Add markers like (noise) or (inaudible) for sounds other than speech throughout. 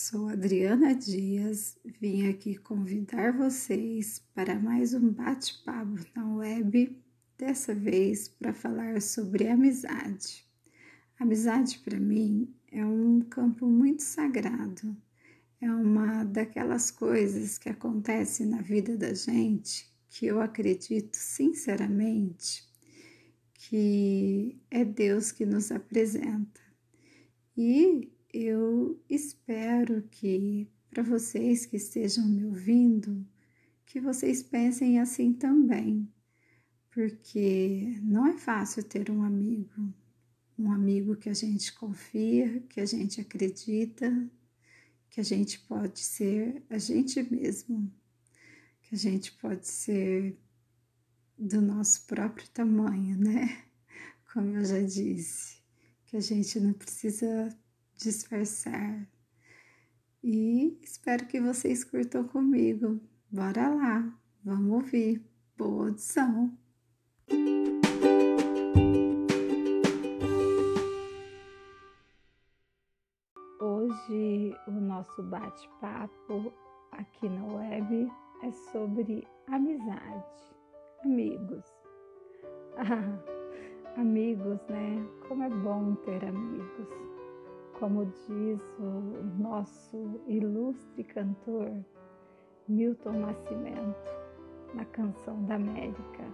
Sou Adriana Dias, vim aqui convidar vocês para mais um bate-papo na web, dessa vez para falar sobre amizade. Amizade para mim é um campo muito sagrado, é uma daquelas coisas que acontece na vida da gente que eu acredito sinceramente que é Deus que nos apresenta. E eu espero que para vocês que estejam me ouvindo, que vocês pensem assim também, porque não é fácil ter um amigo, um amigo que a gente confia, que a gente acredita, que a gente pode ser a gente mesmo, que a gente pode ser do nosso próprio tamanho, né? Como eu já disse, que a gente não precisa disfarçar. E espero que vocês curtam comigo. Bora lá, vamos ouvir. Boa audição! Hoje o nosso bate-papo aqui na web é sobre amizade, amigos. (laughs) Ah, amigos, né? Como é bom ter amigos como diz o nosso ilustre cantor Milton Nascimento na canção da América.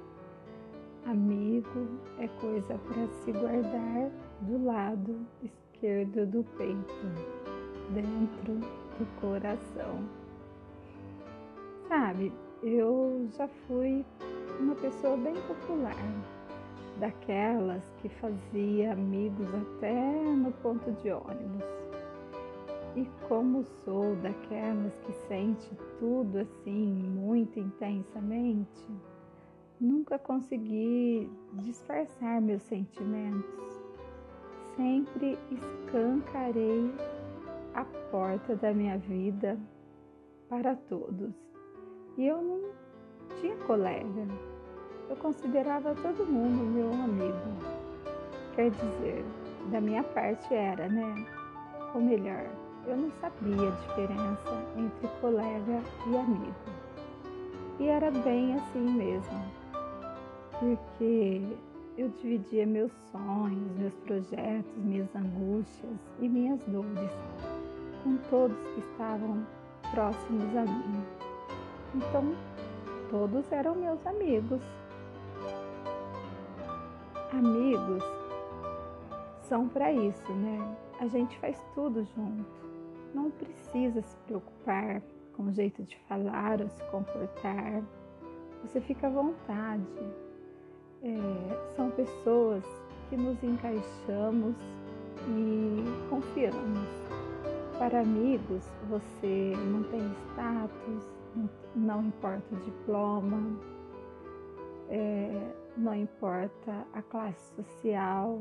Amigo é coisa para se guardar do lado esquerdo do peito, dentro do coração. Sabe, eu já fui uma pessoa bem popular daquelas que fazia amigos até no ponto de ônibus. E como sou daquelas que sente tudo assim muito intensamente, nunca consegui disfarçar meus sentimentos. Sempre escancarei a porta da minha vida para todos. E eu não tinha colega, eu considerava todo mundo meu amigo. Quer dizer, da minha parte era, né? Ou melhor, eu não sabia a diferença entre colega e amigo. E era bem assim mesmo, porque eu dividia meus sonhos, meus projetos, minhas angústias e minhas dores com todos que estavam próximos a mim. Então, todos eram meus amigos. Amigos são para isso, né? A gente faz tudo junto. Não precisa se preocupar com o jeito de falar ou se comportar. Você fica à vontade. É, são pessoas que nos encaixamos e confiamos. Para amigos, você não tem status, não importa o diploma, é, não importa a classe social,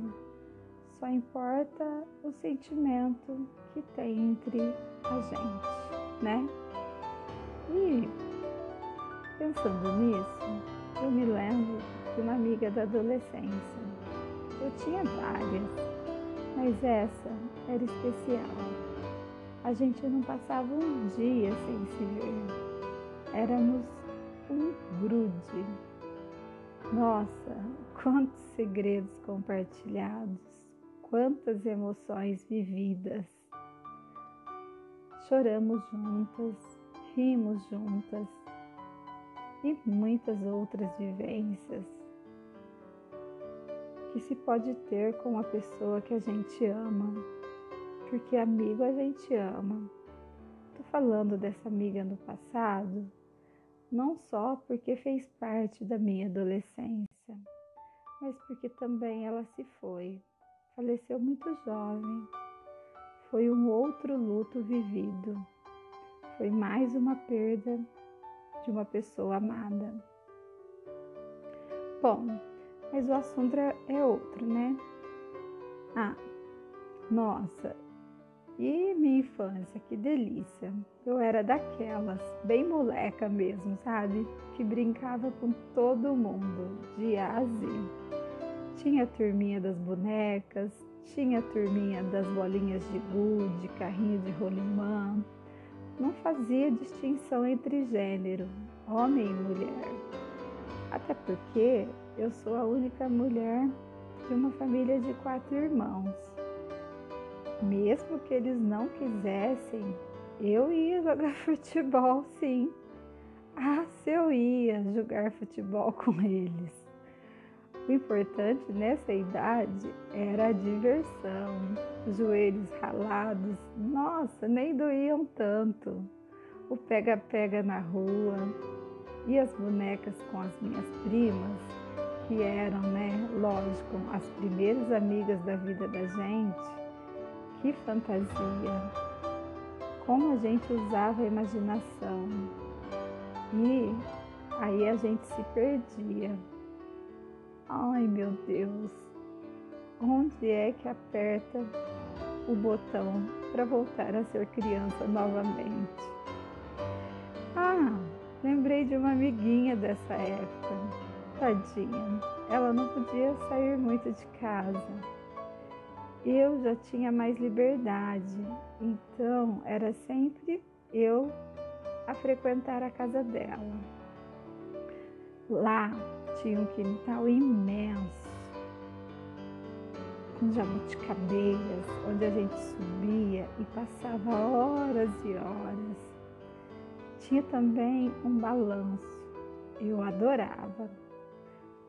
só importa o sentimento que tem entre a gente, né? E pensando nisso, eu me lembro de uma amiga da adolescência. Eu tinha várias, mas essa era especial. A gente não passava um dia sem se ver. Éramos um grude nossa, quantos segredos compartilhados, quantas emoções vividas. Choramos juntas, rimos juntas e muitas outras vivências que se pode ter com a pessoa que a gente ama, porque amigo a gente ama. Tô falando dessa amiga no passado não só porque fez parte da minha adolescência, mas porque também ela se foi, faleceu muito jovem. Foi um outro luto vivido, foi mais uma perda de uma pessoa amada. Bom, mas o assunto é, é outro, né? Ah, nossa, e minha infância, que delícia! Eu era daquelas, bem moleca mesmo, sabe? Que brincava com todo mundo, de A a Z. Tinha a turminha das bonecas, tinha a turminha das bolinhas de gude, carrinho de rolimã. Não fazia distinção entre gênero, homem e mulher. Até porque eu sou a única mulher de uma família de quatro irmãos. Mesmo que eles não quisessem, eu ia jogar (laughs) futebol sim. Ah, se eu ia jogar futebol (laughs) com eles. O importante nessa idade era a diversão. Os joelhos ralados, nossa, nem doíam tanto. O pega-pega na rua e as bonecas com as minhas primas, que eram, né, lógico, as primeiras amigas da vida da gente. Que fantasia! Como a gente usava a imaginação. E aí a gente se perdia. Ai meu Deus, onde é que aperta o botão para voltar a ser criança novamente? Ah, lembrei de uma amiguinha dessa época. Tadinha, ela não podia sair muito de casa. Eu já tinha mais liberdade, então era sempre eu a frequentar a casa dela. Lá tinha um quintal imenso, com jabuticabeiras, onde a gente subia e passava horas e horas. Tinha também um balanço, eu adorava.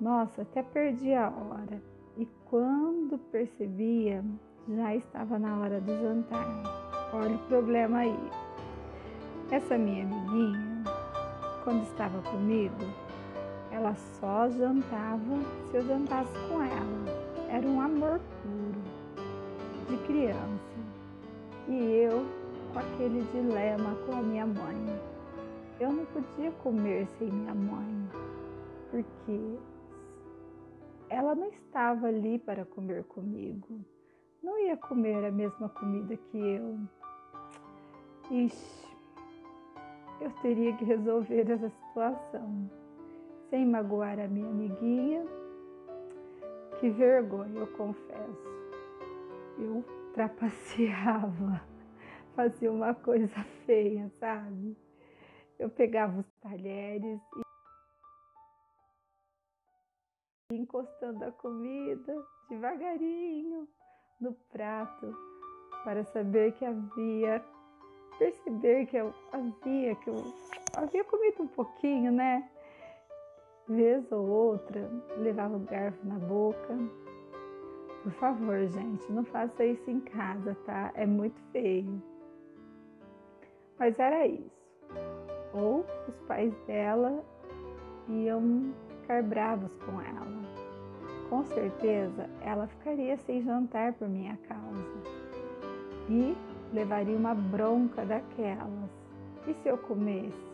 Nossa, até perdi a hora. E quando percebia, já estava na hora do jantar. Olha o problema aí. Essa minha amiguinha, quando estava comigo, ela só jantava se eu jantasse com ela. Era um amor puro de criança. E eu com aquele dilema com a minha mãe. Eu não podia comer sem minha mãe, porque ela não estava ali para comer comigo. Não ia comer a mesma comida que eu. Ixi, eu teria que resolver essa situação sem magoar a minha amiguinha. Que vergonha, eu confesso. Eu trapaceava, (laughs) fazia uma coisa (laughs) feia, sabe? Eu pegava os talheres e encostando a comida devagarinho no prato para saber que havia perceber que eu havia que eu havia comido um pouquinho, né? vez ou outra, levava o garfo na boca. Por favor, gente, não faça isso em casa, tá? É muito feio. Mas era isso. Ou os pais dela iam ficar bravos com ela. Com certeza, ela ficaria sem jantar por minha causa. E levaria uma bronca daquelas. E se eu comesse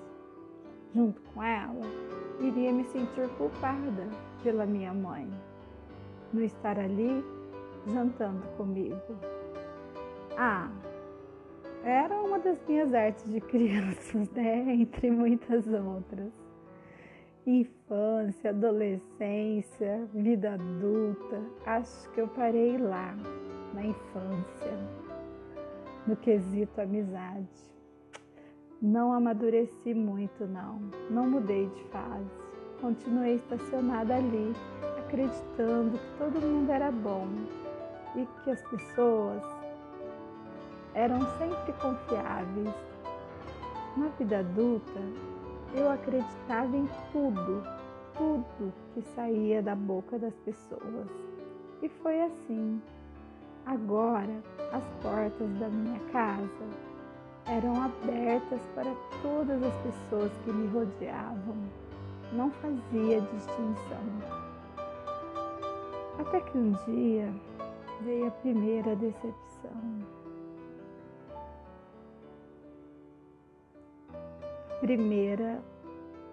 junto com ela? iria me sentir culpada pela minha mãe não estar ali jantando comigo. Ah, era uma das minhas artes de crianças, né? (laughs) Entre muitas outras. Infância, adolescência, vida adulta, acho que eu parei lá, na infância, no quesito amizade. Não amadureci muito, não. Não mudei de fase. Continuei estacionada ali, acreditando que todo mundo era bom e que as pessoas eram sempre confiáveis. Na vida adulta, eu acreditava em tudo, tudo que saía da boca das pessoas. E foi assim. Agora, as portas da minha casa eram abertas para todas as pessoas que me rodeavam. Não fazia distinção. Até que um dia veio a primeira decepção. Primeira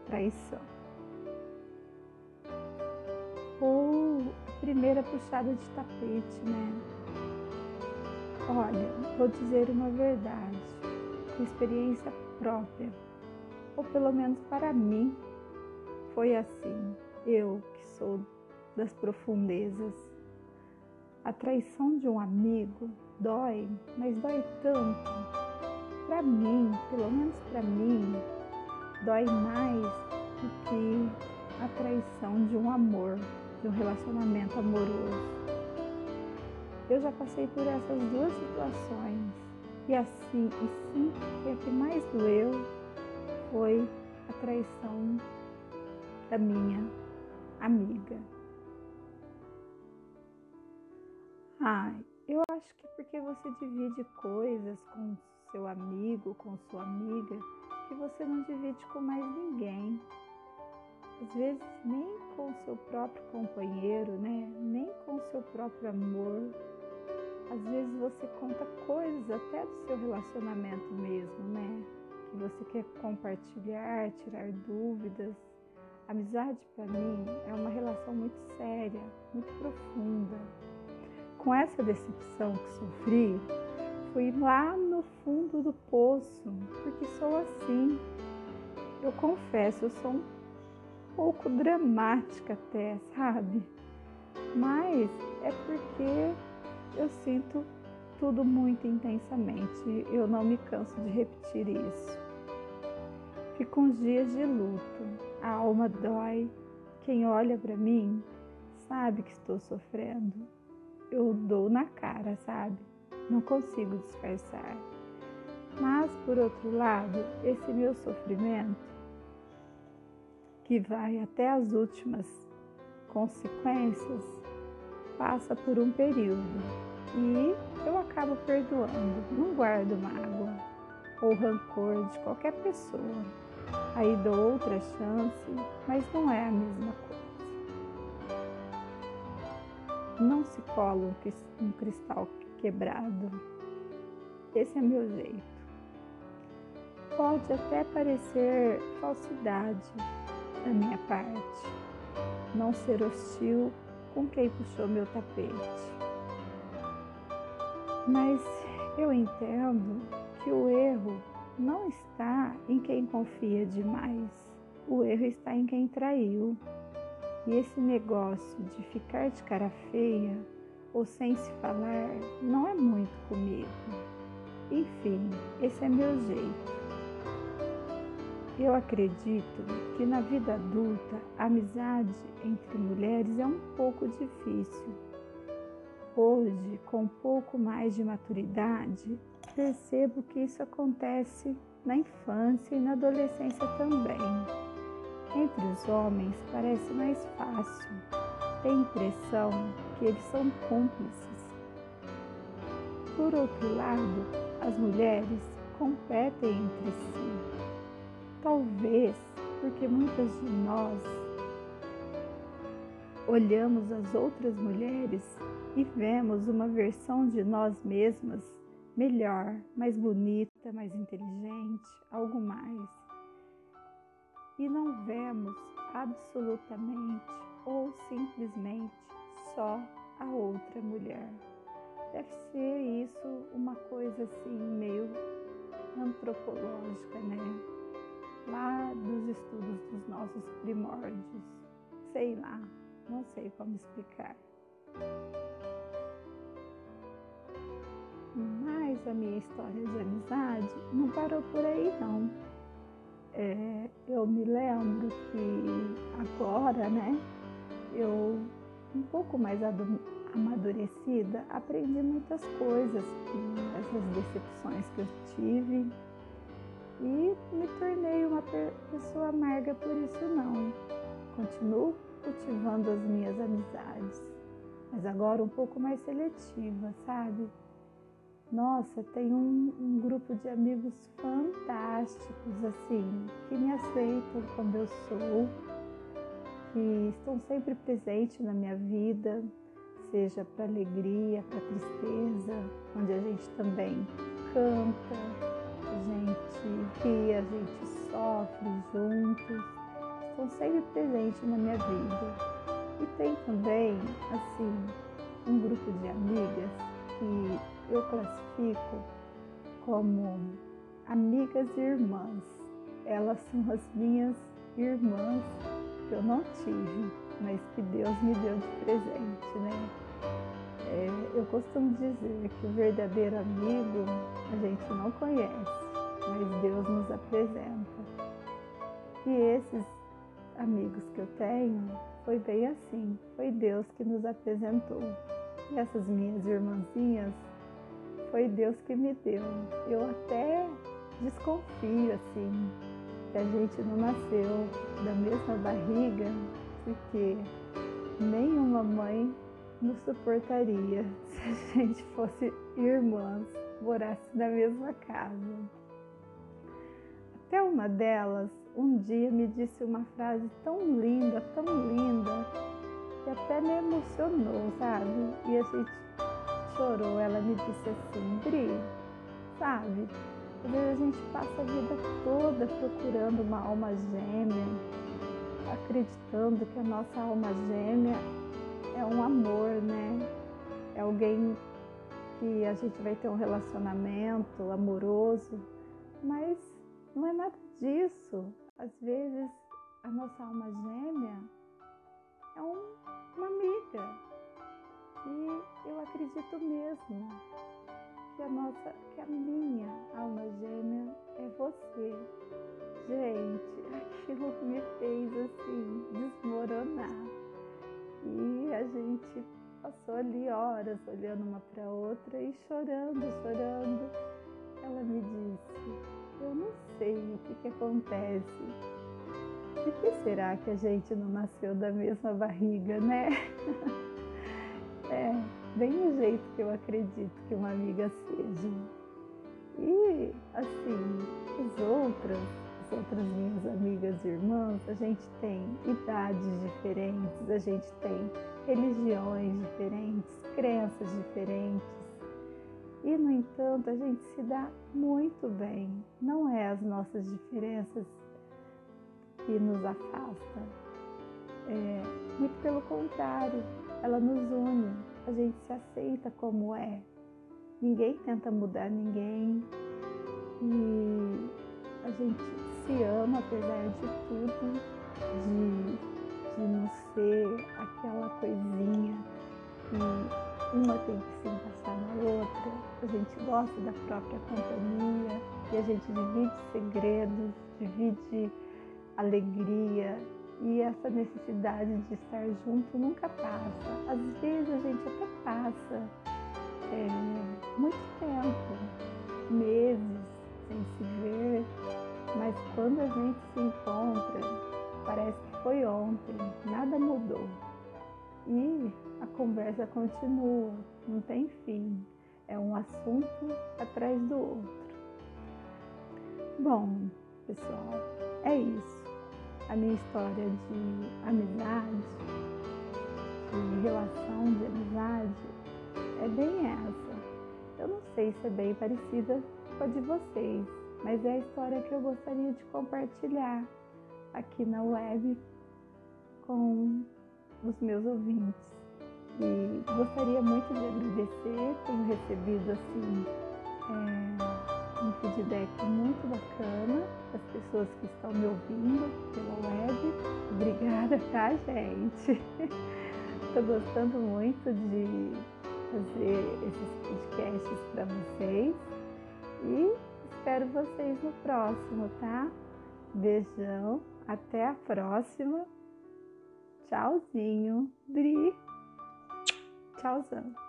traição. Ou primeira puxada de tapete, né? Olha, vou dizer uma verdade com experiência própria, ou pelo menos para mim foi assim. Eu que sou das profundezas. A traição de um amigo dói, mas dói tanto. Para mim, pelo menos para mim, dói mais do que a traição de um amor, de um relacionamento amoroso. Eu já passei por essas duas situações e assim, e sim, que a que mais doeu foi a traição da minha amiga. Ai, eu acho que porque você divide coisas com seu amigo, com sua amiga, que você não divide com mais ninguém. Às vezes nem com seu próprio companheiro, né? Nem com seu próprio amor. Às vezes você conta coisas até do seu relacionamento mesmo, né? Que você quer compartilhar, tirar dúvidas. Amizade para mim é uma relação muito séria, muito profunda com essa decepção que sofri, fui lá fundo do poço, porque sou assim. Eu confesso, eu sou um pouco dramática até, sabe? Mas é porque eu sinto tudo muito intensamente. Eu não me canso de repetir isso. Fico uns dias de luto, a alma dói. Quem olha para mim sabe que estou sofrendo eu dou na cara, sabe? Não consigo disfarçar. Mas, por outro lado, esse meu sofrimento, que vai até as últimas consequências, passa por um período e eu acabo perdoando, não guardo mágoa ou rancor de qualquer pessoa. Aí dou outra chance, mas não é a mesma coisa não se cola um cristal quebrado. Esse é meu jeito. Pode até parecer falsidade da minha parte, não ser hostil com quem puxou meu tapete. Mas eu entendo que o erro não está em quem confia demais, o erro está em quem traiu. E esse negócio de ficar de cara feia ou sem se falar não é muito comigo. Enfim, esse é meu jeito. Eu acredito que na vida adulta a amizade entre mulheres é um pouco difícil. Hoje, com um pouco mais de maturidade, percebo que isso acontece na infância e na adolescência também. Entre os homens parece mais fácil. Tem impressão que eles são cúmplices. Por outro lado, as mulheres competem entre si. Talvez porque muitas de nós olhamos as outras mulheres e vemos uma versão de nós mesmas melhor, mais bonita, mais inteligente, algo mais e não vemos absolutamente ou simplesmente só a outra mulher. Deve ser isso uma coisa assim meio antropológica, né? Lá dos estudos dos nossos primórdios. Sei lá, não sei como explicar. Mas a minha história de amizade não parou por aí não é, eu me lembro que agora, né, eu um pouco mais amadurecida, aprendi muitas coisas essas decepções que eu tive e me tornei uma pessoa amarga por isso não. Continuo cultivando as minhas amizades, mas agora um pouco mais seletiva, sabe? Nossa, tem um, um, grupo de amigos fantásticos, assim, que me aceitam como eu sou, que estão sempre presentes na minha vida, seja para alegria, para tristeza, onde a gente também canta, gente ri, a gente sofre juntos, estão sempre presentes na minha vida. E tem também, assim, um grupo de amigas que eu classifico como amigas e irmãs. Elas são as minhas irmãs que eu não tive, mas que Deus me deu de presente, né? É, eu costumo dizer que o verdadeiro amigo a gente não conhece, mas Deus nos apresenta. E esses amigos que eu tenho foi bem assim, foi Deus que nos apresentou. E essas minhas irmãzinhas foi Deus que me deu. Eu até desconfio assim que a gente não nasceu da mesma barriga, porque nenhuma mãe nos suportaria (laughs) se a gente fosse irmãs, morasse na mesma casa. Até uma delas um dia me disse uma frase tão linda, tão linda, que até me emocionou, sabe? E a gente chorou. Ela me disse assim, Bri, sabe? Às vezes a gente passa a vida toda procurando uma alma gêmea, acreditando que a nossa alma gêmea é um amor, né? É alguém que a gente vai ter um relacionamento amoroso, mas não é nada disso. Às vezes a nossa alma gêmea é um, uma amiga. E eu acredito mesmo que a nossa, que a minha alma gêmea é você. Gente, (laughs) aquilo me fez assim desmoronar. E a gente passou ali horas olhando uma para outra e chorando, chorando. Ela me disse: Eu não sei o que, que acontece. Por que será que a gente não nasceu da mesma barriga, né? (laughs) é bem o jeito que eu acredito que uma amiga seja. E assim, as outras, as outras minhas amigas e irmãs, a gente tem idades diferentes, a gente tem religiões diferentes, crenças diferentes. E, no entanto, a gente se dá muito bem. Não é as nossas diferenças que nos afastam. É, muito pelo contrário, ela nos une a gente se aceita como é. Ninguém tenta mudar ninguém e a gente se ama apesar de tudo, de, de não ser aquela coisinha que uma tem que se encaixar na outra. A gente gosta da própria companhia e a gente divide segredos, divide alegria e essa necessidade de estar junto nunca passa. Às vezes a gente até passa é, muito tempo, meses sem se ver, mas quando a gente se encontra, parece que foi ontem, nada mudou. E a conversa continua, não tem fim. É um assunto atrás do outro. Bom, pessoal, é isso a minha história de amizade, de relação de amizade, é bem essa. Eu não sei se é bem parecida com a de vocês, mas é a história que eu gostaria de compartilhar aqui na web com os meus ouvintes. E gostaria muito de agradecer, tenho recebido assim. É, um feedback muito bacana das pessoas que estão me ouvindo pela web. Obrigada, tá, gente? (laughs) Estou gostando muito de fazer esses podcasts para vocês e espero vocês no próximo, tá? Beijão, até a próxima. Tchauzinho, Dri. Tchauzão.